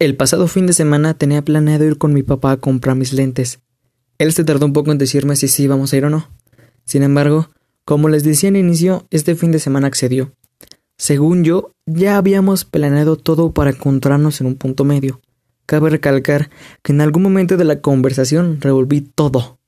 El pasado fin de semana tenía planeado ir con mi papá a comprar mis lentes. Él se tardó un poco en decirme si sí íbamos a ir o no. Sin embargo, como les decía en inicio, este fin de semana accedió. Según yo, ya habíamos planeado todo para encontrarnos en un punto medio. Cabe recalcar que en algún momento de la conversación revolví todo,